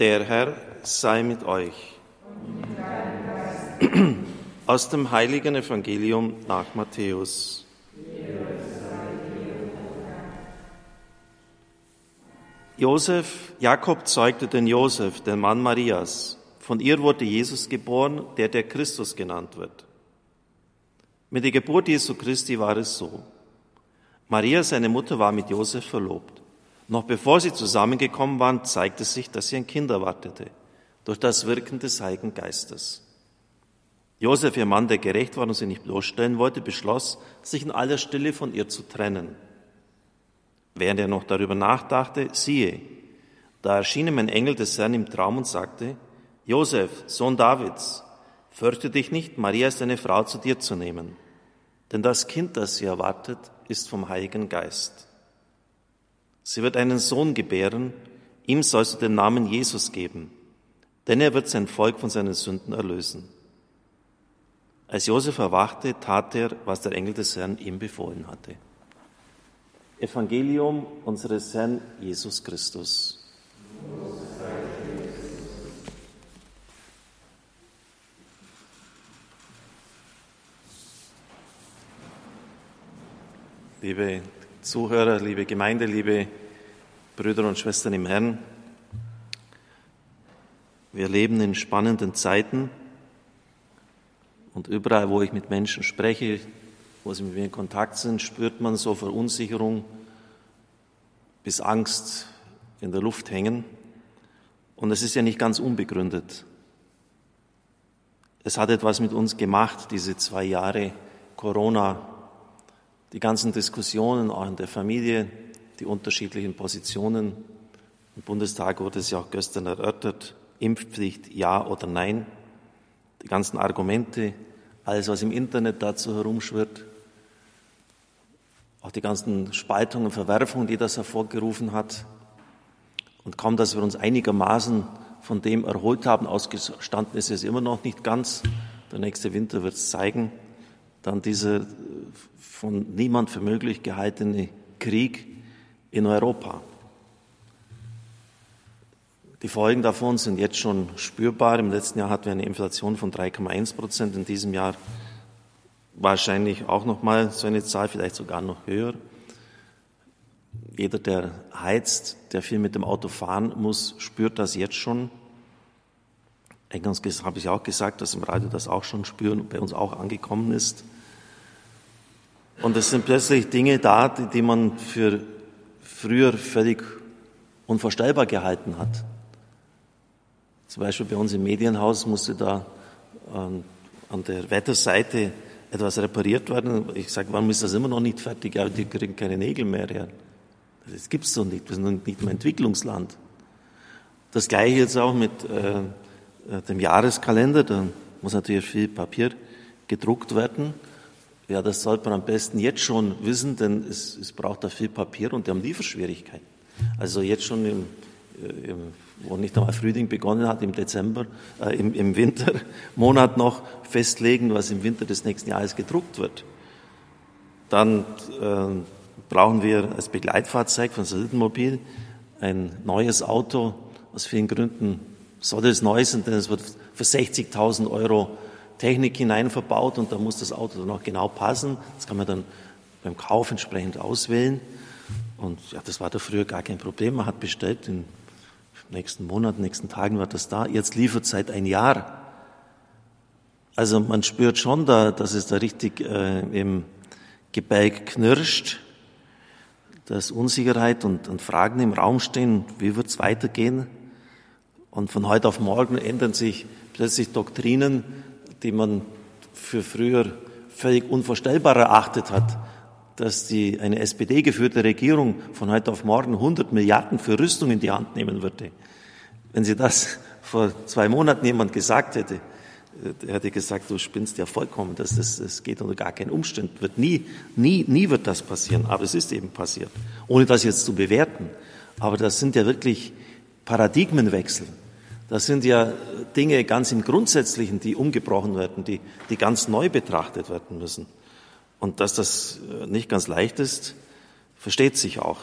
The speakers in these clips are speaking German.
Der Herr sei mit euch. Aus dem heiligen Evangelium nach Matthäus. Josef, Jakob zeugte den Josef, den Mann Marias. Von ihr wurde Jesus geboren, der der Christus genannt wird. Mit der Geburt Jesu Christi war es so. Maria, seine Mutter, war mit Josef verlobt. Noch bevor sie zusammengekommen waren, zeigte sich, dass sie ein Kind erwartete, durch das Wirken des Heiligen Geistes. Josef, ihr Mann, der gerecht war und sie nicht bloßstellen wollte, beschloss, sich in aller Stille von ihr zu trennen. Während er noch darüber nachdachte, siehe, da erschien ihm ein Engel des Herrn im Traum und sagte, Josef, Sohn Davids, fürchte dich nicht, Maria ist deine Frau zu dir zu nehmen, denn das Kind, das sie erwartet, ist vom Heiligen Geist. Sie wird einen Sohn gebären, ihm sollst du den Namen Jesus geben, denn er wird sein Volk von seinen Sünden erlösen. Als Josef erwachte, tat er, was der Engel des Herrn ihm befohlen hatte. Evangelium unseres Herrn Jesus Christus. Liebe Zuhörer, liebe Gemeinde, liebe Brüder und Schwestern im Herrn, wir leben in spannenden Zeiten und überall, wo ich mit Menschen spreche, wo sie mit mir in Kontakt sind, spürt man so Verunsicherung bis Angst in der Luft hängen. Und es ist ja nicht ganz unbegründet. Es hat etwas mit uns gemacht, diese zwei Jahre Corona, die ganzen Diskussionen auch in der Familie, die unterschiedlichen Positionen. Im Bundestag wurde es ja auch gestern erörtert, Impfpflicht ja oder nein, die ganzen Argumente, alles, was im Internet dazu herumschwirrt, auch die ganzen Spaltungen, Verwerfungen, die das hervorgerufen hat. Und kaum, dass wir uns einigermaßen von dem erholt haben, ausgestanden ist es immer noch nicht ganz. Der nächste Winter wird es zeigen. Dann dieser von niemand für möglich gehaltene Krieg in Europa. Die Folgen davon sind jetzt schon spürbar. Im letzten Jahr hatten wir eine Inflation von 3,1 Prozent. In diesem Jahr wahrscheinlich auch noch mal so eine Zahl, vielleicht sogar noch höher. Jeder, der heizt, der viel mit dem Auto fahren muss, spürt das jetzt schon. Eingangs habe ich auch gesagt, dass im Radio das auch schon spüren und bei uns auch angekommen ist. Und es sind plötzlich Dinge da, die, die man für früher völlig unvorstellbar gehalten hat. Zum Beispiel bei uns im Medienhaus musste da ähm, an der Wetterseite etwas repariert werden. Ich sage, warum ist das immer noch nicht fertig? Ja, die kriegen keine Nägel mehr her. Das gibt's doch nicht. Wir sind nicht im Entwicklungsland. Das Gleiche jetzt auch mit äh, äh, dem Jahreskalender. Da muss natürlich viel Papier gedruckt werden. Ja, das sollte man am besten jetzt schon wissen, denn es, es braucht da viel Papier und die haben Lieferschwierigkeiten. Also jetzt schon im, äh, im wo nicht einmal Frühling begonnen hat, im Dezember, äh, im, im Wintermonat noch festlegen, was im Winter des nächsten Jahres gedruckt wird. Dann äh, brauchen wir als Begleitfahrzeug von Sildenmobil ein neues Auto. Aus vielen Gründen soll es neu sein, denn es wird für 60.000 Euro Technik hinein verbaut und da muss das Auto dann auch genau passen. Das kann man dann beim Kauf entsprechend auswählen. Und ja, das war da früher gar kein Problem. Man hat bestellt, in nächsten Monat, nächsten Tagen wird das da. Jetzt liefert seit ein Jahr. Also man spürt schon da, dass es da richtig äh, im Gebälk knirscht, dass Unsicherheit und, und Fragen im Raum stehen, wie wird es weitergehen? Und von heute auf morgen ändern sich plötzlich Doktrinen, die man für früher völlig unvorstellbar erachtet hat dass die, eine SPD-geführte Regierung von heute auf morgen 100 Milliarden für Rüstung in die Hand nehmen würde. Wenn sie das vor zwei Monaten jemand gesagt hätte, der hätte gesagt, du spinnst ja vollkommen, das, das, das geht unter gar keinen Umständen, wird nie, nie, nie wird das passieren, aber es ist eben passiert, ohne das jetzt zu bewerten. Aber das sind ja wirklich Paradigmenwechsel. Das sind ja Dinge ganz im Grundsätzlichen, die umgebrochen werden, die, die ganz neu betrachtet werden müssen. Und dass das äh, nicht ganz leicht ist, versteht sich auch.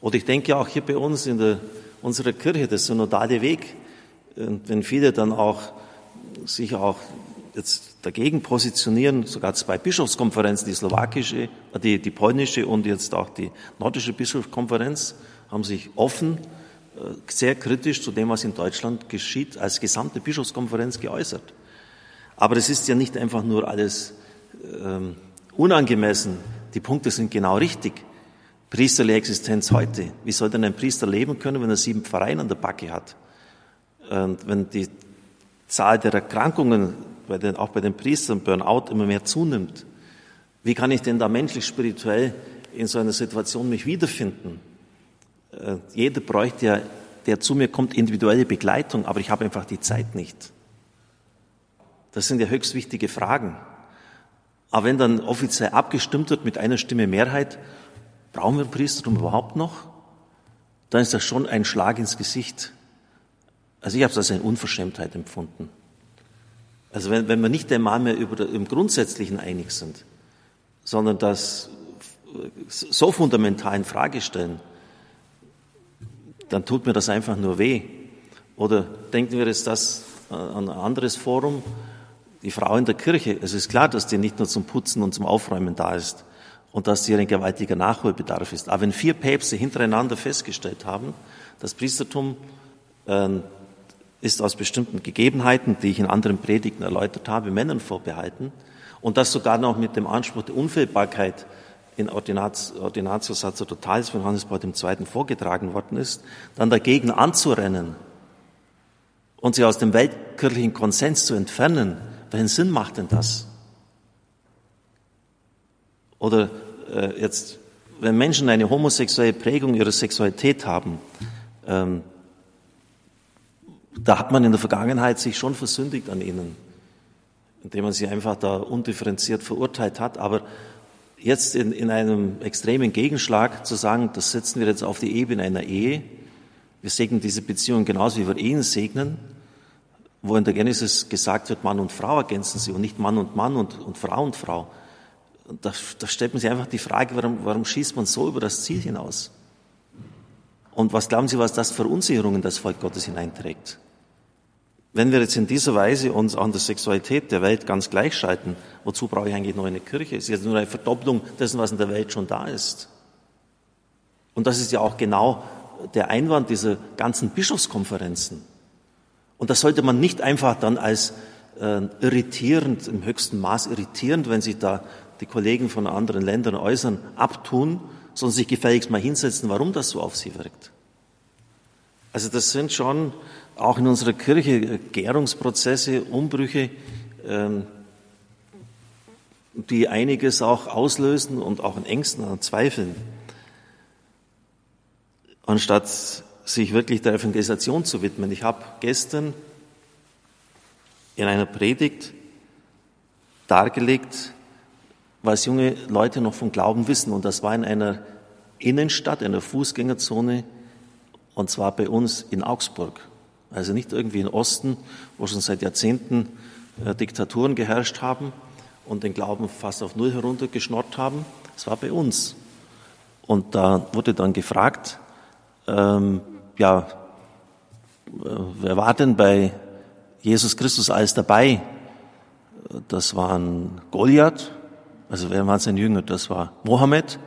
Und ich denke auch hier bei uns in der unserer Kirche, der synodale Weg. Und wenn viele dann auch sich auch jetzt dagegen positionieren, sogar zwei Bischofskonferenzen, die slowakische, die, die polnische und jetzt auch die nordische Bischofskonferenz, haben sich offen, äh, sehr kritisch zu dem, was in Deutschland geschieht, als gesamte Bischofskonferenz geäußert. Aber es ist ja nicht einfach nur alles ähm, unangemessen. Die Punkte sind genau richtig. Priesterliche Existenz heute. Wie soll denn ein Priester leben können, wenn er sieben Pfarreien an der Backe hat? Und wenn die Zahl der Erkrankungen, bei den, auch bei den Priestern, Burnout, immer mehr zunimmt, wie kann ich denn da menschlich, spirituell in so einer Situation mich wiederfinden? Äh, jeder bräuchte ja, der zu mir kommt, individuelle Begleitung, aber ich habe einfach die Zeit nicht. Das sind ja höchst wichtige Fragen. Aber wenn dann offiziell abgestimmt wird mit einer Stimme Mehrheit, brauchen wir ein Priestertum überhaupt noch? Dann ist das schon ein Schlag ins Gesicht. Also ich habe es als eine Unverschämtheit empfunden. Also wenn, wenn wir nicht einmal mehr über im Grundsätzlichen einig sind, sondern das so fundamental in Frage stellen, dann tut mir das einfach nur weh. Oder denken wir jetzt das an ein anderes Forum, die Frau in der Kirche. Es ist klar, dass die nicht nur zum Putzen und zum Aufräumen da ist und dass hier ein gewaltiger Nachholbedarf ist. Aber wenn vier Päpste hintereinander festgestellt haben, das Priestertum äh, ist aus bestimmten Gegebenheiten, die ich in anderen Predigten erläutert habe, Männern vorbehalten und das sogar noch mit dem Anspruch der Unfehlbarkeit in Ordinatio Sacerdotales von Johannes Paul II. vorgetragen worden ist, dann dagegen anzurennen und sie aus dem weltkirchlichen Konsens zu entfernen, welchen Sinn macht denn das? Oder äh, jetzt, wenn Menschen eine homosexuelle Prägung ihrer Sexualität haben, ähm, da hat man in der Vergangenheit sich schon versündigt an ihnen, indem man sie einfach da undifferenziert verurteilt hat. Aber jetzt in, in einem extremen Gegenschlag zu sagen, das setzen wir jetzt auf die Ebene einer Ehe, wir segnen diese Beziehung genauso wie wir Ehen segnen, wo in der Genesis gesagt wird, Mann und Frau ergänzen sie und nicht Mann und Mann und, und Frau und Frau. Und da, da stellt man sich einfach die Frage, warum, warum schießt man so über das Ziel hinaus? Und was glauben Sie, was das für Unsicherungen das Volk Gottes hineinträgt? Wenn wir jetzt in dieser Weise uns an der Sexualität der Welt ganz gleichschalten, wozu brauche ich eigentlich noch eine Kirche? Es ist jetzt nur eine Verdopplung dessen, was in der Welt schon da ist. Und das ist ja auch genau der Einwand dieser ganzen Bischofskonferenzen. Und das sollte man nicht einfach dann als äh, irritierend, im höchsten Maß irritierend, wenn sich da die Kollegen von anderen Ländern äußern, abtun, sondern sich gefälligst mal hinsetzen, warum das so auf sie wirkt. Also das sind schon auch in unserer Kirche Gärungsprozesse, Umbrüche, ähm, die einiges auch auslösen und auch in Ängsten und Zweifeln. Anstatt sich wirklich der Evangelisation zu widmen. Ich habe gestern in einer Predigt dargelegt, was junge Leute noch vom Glauben wissen. Und das war in einer Innenstadt, in einer Fußgängerzone, und zwar bei uns in Augsburg. Also nicht irgendwie im Osten, wo schon seit Jahrzehnten äh, Diktaturen geherrscht haben und den Glauben fast auf Null heruntergeschnort haben. Es war bei uns. Und da wurde dann gefragt, ähm, ja, äh, wer war denn bei Jesus Christus alles dabei? Das waren Goliath, also wer waren seine Jünger? Das war Mohammed,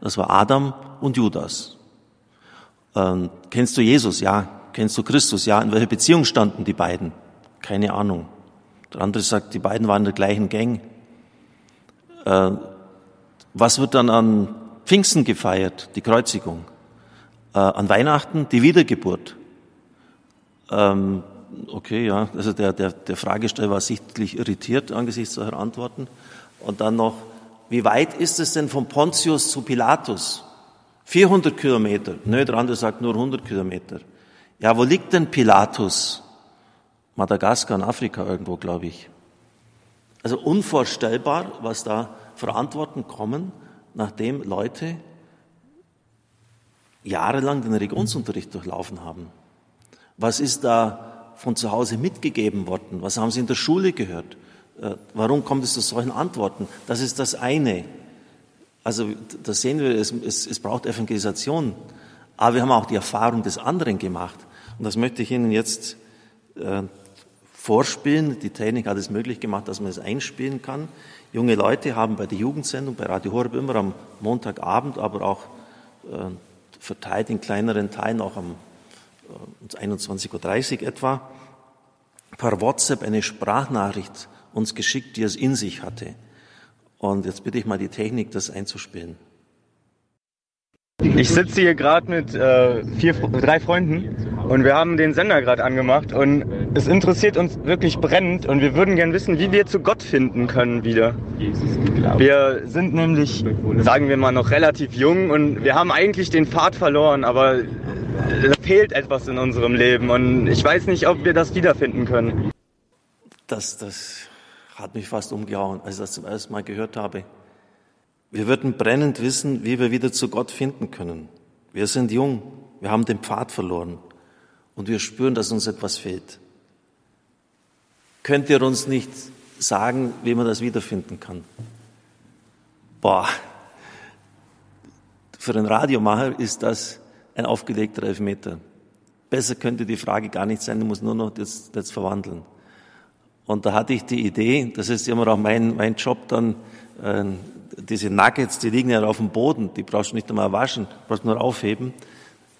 das war Adam und Judas. Ähm, kennst du Jesus? Ja. Kennst du Christus? Ja. In welcher Beziehung standen die beiden? Keine Ahnung. Der andere sagt, die beiden waren in der gleichen Gang. Äh, was wird dann an Pfingsten gefeiert? Die Kreuzigung. Äh, an Weihnachten die Wiedergeburt. Ähm, okay, ja, also der, der, der Fragesteller war sichtlich irritiert angesichts solcher Antworten. Und dann noch, wie weit ist es denn von Pontius zu Pilatus? 400 Kilometer. Nö, der andere sagt nur 100 Kilometer. Ja, wo liegt denn Pilatus? Madagaskar in Afrika irgendwo, glaube ich. Also unvorstellbar, was da für Antworten kommen, nachdem Leute jahrelang den Religionsunterricht durchlaufen haben. Was ist da von zu Hause mitgegeben worden? Was haben sie in der Schule gehört? Äh, warum kommt es zu solchen Antworten? Das ist das eine. Also da sehen wir, es, es, es braucht Evangelisation. Aber wir haben auch die Erfahrung des anderen gemacht. Und das möchte ich Ihnen jetzt äh, vorspielen. Die Technik hat es möglich gemacht, dass man es einspielen kann. Junge Leute haben bei der Jugendsendung bei Radio Horeb immer am Montagabend, aber auch äh, verteilt in kleineren Teilen, auch am äh, 21.30 Uhr etwa, per WhatsApp eine Sprachnachricht uns geschickt, die es in sich hatte. Und jetzt bitte ich mal die Technik, das einzuspielen. Ich sitze hier gerade mit äh, vier, drei Freunden und wir haben den Sender gerade angemacht und es interessiert uns wirklich brennend und wir würden gern wissen, wie wir zu Gott finden können wieder. Wir sind nämlich, sagen wir mal, noch relativ jung und wir haben eigentlich den Pfad verloren, aber da fehlt etwas in unserem Leben und ich weiß nicht, ob wir das wiederfinden können. Das, das hat mich fast umgehauen, als ich das zum ersten Mal gehört habe. Wir würden brennend wissen, wie wir wieder zu Gott finden können. Wir sind jung, wir haben den Pfad verloren und wir spüren, dass uns etwas fehlt. Könnt ihr uns nicht sagen, wie man das wiederfinden kann? Boah, für einen Radiomacher ist das ein aufgelegter Elfmeter. Besser könnte die Frage gar nicht sein, du musst nur noch das, das verwandeln. Und da hatte ich die Idee, das ist immer auch mein, mein Job dann, diese Nuggets, die liegen ja auf dem Boden, die brauchst du nicht einmal waschen, brauchst nur aufheben.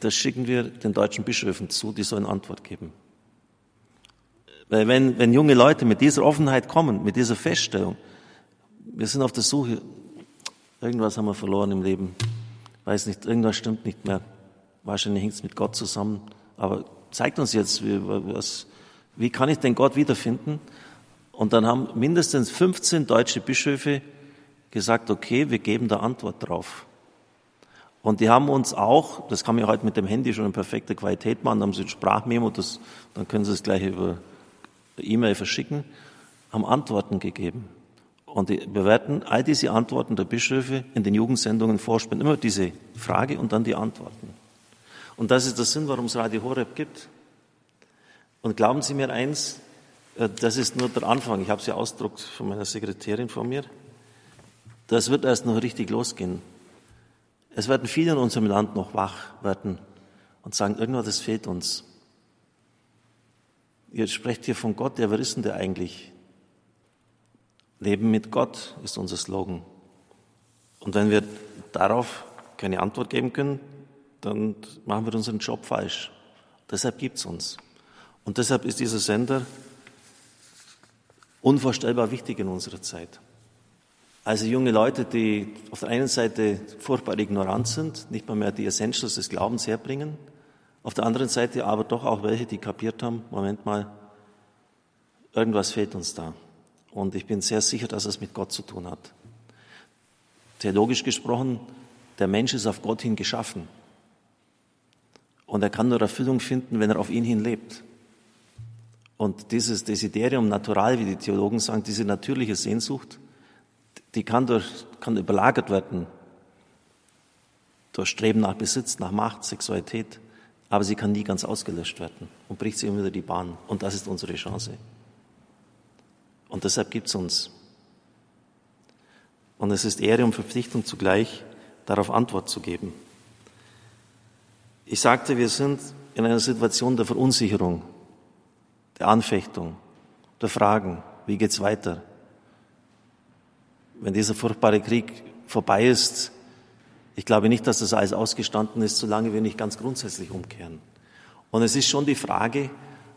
Das schicken wir den deutschen Bischöfen zu, die sollen Antwort geben. Weil wenn, wenn junge Leute mit dieser Offenheit kommen, mit dieser Feststellung, wir sind auf der Suche, irgendwas haben wir verloren im Leben, weiß nicht, irgendwas stimmt nicht mehr, wahrscheinlich hängt es mit Gott zusammen, aber zeigt uns jetzt, wie, was, wie kann ich den Gott wiederfinden? Und dann haben mindestens 15 deutsche Bischöfe gesagt, okay, wir geben da Antwort drauf. Und die haben uns auch, das kann man heute mit dem Handy schon in perfekter Qualität machen, haben sie ein Sprachmemo, das, dann können sie es gleich über E-Mail verschicken, haben Antworten gegeben. Und wir werden all diese Antworten der Bischöfe in den Jugendsendungen vorspielen. Immer diese Frage und dann die Antworten. Und das ist der Sinn, warum es Radio Horeb gibt. Und glauben Sie mir eins, äh, das ist nur der Anfang. Ich habe es ja ausdruckt von meiner Sekretärin vor mir. Das wird erst noch richtig losgehen. Es werden viele in unserem Land noch wach werden und sagen, irgendwas fehlt uns. Ihr sprecht hier von Gott, ja, wer ist denn der eigentlich? Leben mit Gott ist unser Slogan. Und wenn wir darauf keine Antwort geben können, dann machen wir unseren Job falsch. Deshalb gibt es uns. Und deshalb ist dieser Sender unvorstellbar wichtig in unserer Zeit. Also junge Leute, die auf der einen Seite furchtbar ignorant sind, nicht mal mehr die Essentials des Glaubens herbringen, auf der anderen Seite aber doch auch welche, die kapiert haben, Moment mal, irgendwas fehlt uns da. Und ich bin sehr sicher, dass es mit Gott zu tun hat. Theologisch gesprochen, der Mensch ist auf Gott hin geschaffen. Und er kann nur Erfüllung finden, wenn er auf ihn hin lebt. Und dieses Desiderium natural, wie die Theologen sagen, diese natürliche Sehnsucht, die kann, durch, kann überlagert werden durch Streben nach Besitz, nach Macht, Sexualität, aber sie kann nie ganz ausgelöscht werden und bricht sie immer wieder die Bahn. Und das ist unsere Chance. Und deshalb gibt es uns. Und es ist Ehre und Verpflichtung zugleich, darauf Antwort zu geben. Ich sagte, wir sind in einer Situation der Verunsicherung, der Anfechtung, der Fragen, wie geht's weiter? Wenn dieser furchtbare Krieg vorbei ist, ich glaube nicht, dass das alles ausgestanden ist, solange wir nicht ganz grundsätzlich umkehren. Und es ist schon die Frage,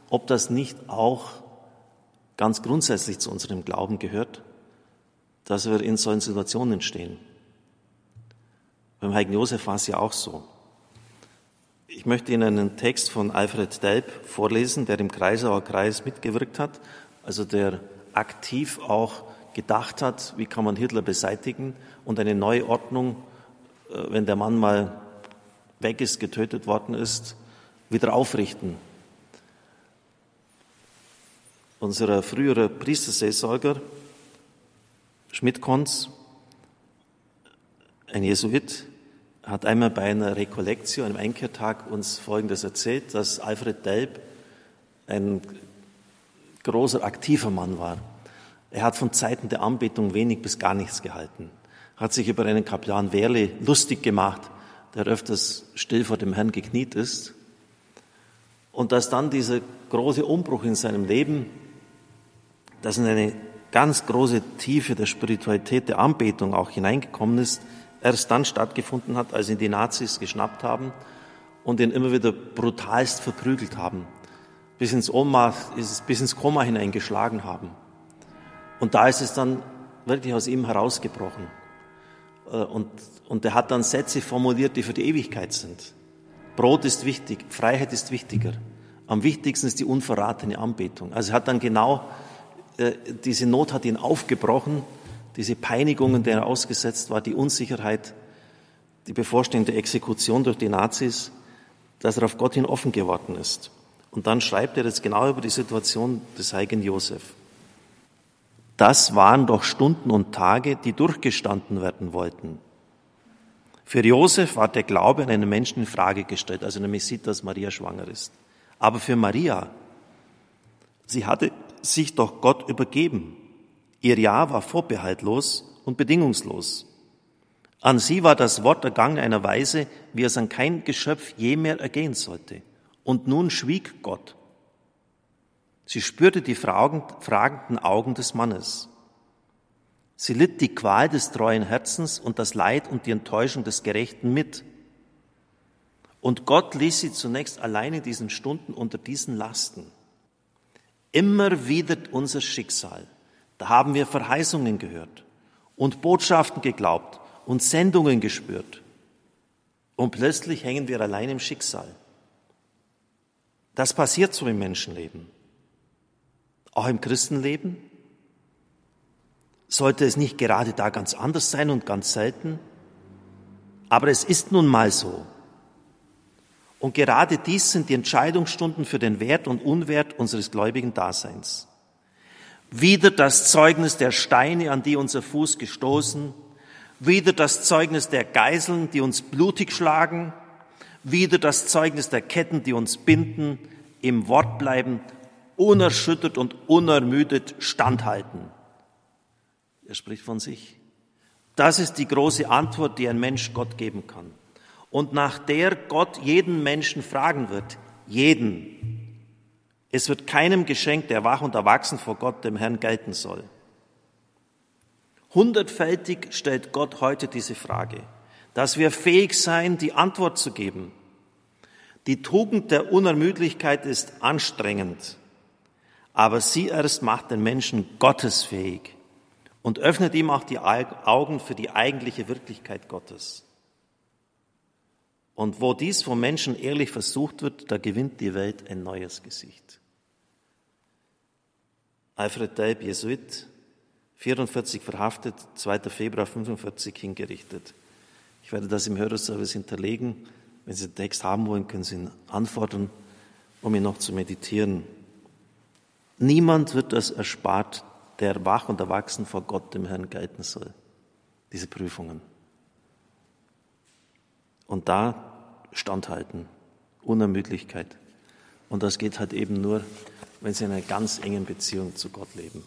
ob das nicht auch ganz grundsätzlich zu unserem Glauben gehört, dass wir in solchen Situationen stehen. Beim Heiligen Josef war es ja auch so. Ich möchte Ihnen einen Text von Alfred Delp vorlesen, der im Kreisauer Kreis mitgewirkt hat, also der aktiv auch gedacht hat, wie kann man Hitler beseitigen und eine neue Ordnung, äh, wenn der Mann mal weg ist, getötet worden ist, wieder aufrichten. Unser früherer Priesterseelsorger Schmidt-Konz, ein Jesuit, hat einmal bei einer Rekollektio, einem Einkehrtag, uns Folgendes erzählt, dass Alfred Delp ein großer, aktiver Mann war. Er hat von Zeiten der Anbetung wenig bis gar nichts gehalten, hat sich über einen Kaplan Wehrle lustig gemacht, der öfters still vor dem Herrn gekniet ist. Und dass dann dieser große Umbruch in seinem Leben, dass in eine ganz große Tiefe der Spiritualität, der Anbetung auch hineingekommen ist, erst dann stattgefunden hat, als ihn die Nazis geschnappt haben und ihn immer wieder brutalst verprügelt haben, bis ins Ohnmacht, bis ins Koma hineingeschlagen haben. Und da ist es dann wirklich aus ihm herausgebrochen. Äh, und, und er hat dann Sätze formuliert, die für die Ewigkeit sind. Brot ist wichtig, Freiheit ist wichtiger. Am wichtigsten ist die unverratene Anbetung. Also er hat dann genau, äh, diese Not hat ihn aufgebrochen, diese Peinigungen, der er ausgesetzt war, die Unsicherheit, die bevorstehende Exekution durch die Nazis, dass er auf Gott hin offen geworden ist. Und dann schreibt er jetzt genau über die Situation des heiligen Josef. Das waren doch Stunden und Tage, die durchgestanden werden wollten. Für Josef war der Glaube an einen Menschen in Frage gestellt, also nämlich sieht, dass Maria schwanger ist. Aber für Maria, sie hatte sich doch Gott übergeben. Ihr Ja war vorbehaltlos und bedingungslos. An sie war das Wort ergangen einer Weise, wie es an kein Geschöpf je mehr ergehen sollte. Und nun schwieg Gott. Sie spürte die fragenden Augen des Mannes. Sie litt die Qual des treuen Herzens und das Leid und die Enttäuschung des Gerechten mit. Und Gott ließ sie zunächst allein in diesen Stunden unter diesen Lasten. Immer wieder unser Schicksal. Da haben wir Verheißungen gehört und Botschaften geglaubt und Sendungen gespürt. Und plötzlich hängen wir allein im Schicksal. Das passiert so im Menschenleben. Auch im Christenleben. Sollte es nicht gerade da ganz anders sein und ganz selten? Aber es ist nun mal so. Und gerade dies sind die Entscheidungsstunden für den Wert und Unwert unseres gläubigen Daseins. Wieder das Zeugnis der Steine, an die unser Fuß gestoßen, wieder das Zeugnis der Geiseln, die uns blutig schlagen, wieder das Zeugnis der Ketten, die uns binden, im Wort bleiben, unerschüttert und unermüdet standhalten. Er spricht von sich. Das ist die große Antwort, die ein Mensch Gott geben kann. Und nach der Gott jeden Menschen fragen wird. Jeden. Es wird keinem geschenkt, der wach und erwachsen vor Gott, dem Herrn, gelten soll. Hundertfältig stellt Gott heute diese Frage, dass wir fähig sein, die Antwort zu geben. Die Tugend der Unermüdlichkeit ist anstrengend, aber sie erst macht den Menschen gottesfähig und öffnet ihm auch die Augen für die eigentliche Wirklichkeit Gottes. Und wo dies vom Menschen ehrlich versucht wird, da gewinnt die Welt ein neues Gesicht. Alfred Delp, Jesuit, 44 verhaftet, 2. Februar 45 hingerichtet. Ich werde das im Hörerservice hinterlegen. Wenn Sie den Text haben wollen, können Sie ihn anfordern, um ihn noch zu meditieren. Niemand wird das erspart, der wach und erwachsen vor Gott, dem Herrn, gelten soll. Diese Prüfungen. Und da standhalten, Unermüdlichkeit. Und das geht halt eben nur, wenn Sie in einer ganz engen Beziehung zu Gott leben.